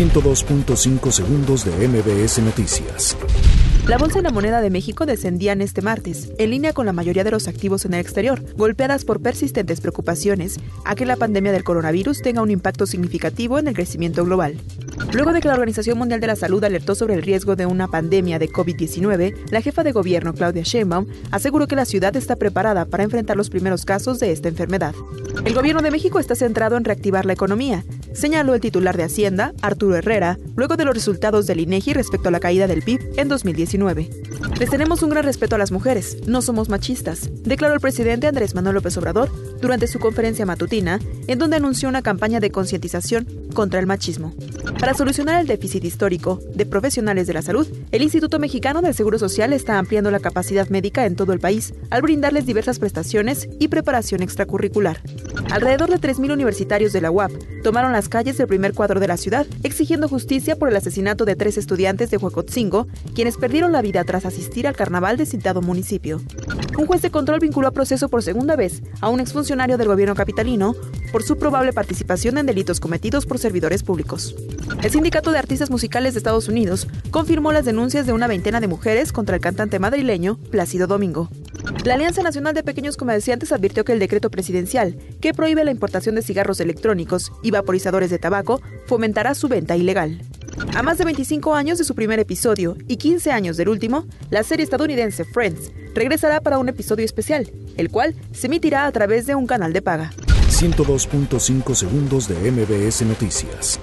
102.5 segundos de MBS Noticias. La bolsa y la moneda de México descendían este martes, en línea con la mayoría de los activos en el exterior, golpeadas por persistentes preocupaciones a que la pandemia del coronavirus tenga un impacto significativo en el crecimiento global. Luego de que la Organización Mundial de la Salud alertó sobre el riesgo de una pandemia de COVID-19, la jefa de gobierno, Claudia Sheinbaum, aseguró que la ciudad está preparada para enfrentar los primeros casos de esta enfermedad. El gobierno de México está centrado en reactivar la economía, señaló el titular de Hacienda, Arturo Herrera, luego de los resultados del INEGI respecto a la caída del PIB en 2019. Les tenemos un gran respeto a las mujeres, no somos machistas, declaró el presidente Andrés Manuel López Obrador durante su conferencia matutina, en donde anunció una campaña de concientización contra el machismo. Para solucionar el déficit histórico de profesionales de la salud, el Instituto Mexicano del Seguro Social está ampliando la capacidad médica en todo el país al brindarles diversas prestaciones y preparación extracurricular. Alrededor de 3.000 universitarios de la UAP tomaron las calles del primer cuadro de la ciudad exigiendo justicia por el asesinato de tres estudiantes de Huacotzingo, quienes perdieron la vida tras asistir al carnaval de citado municipio. Un juez de control vinculó a proceso por segunda vez a un exfuncionario del gobierno capitalino por su probable participación en delitos cometidos por servidores públicos. El Sindicato de Artistas Musicales de Estados Unidos confirmó las denuncias de una veintena de mujeres contra el cantante madrileño Plácido Domingo. La Alianza Nacional de Pequeños Comerciantes advirtió que el decreto presidencial que prohíbe la importación de cigarros electrónicos y vaporizadores de tabaco fomentará su venta ilegal. A más de 25 años de su primer episodio y 15 años del último, la serie estadounidense Friends regresará para un episodio especial, el cual se emitirá a través de un canal de paga. 102.5 segundos de MBS Noticias.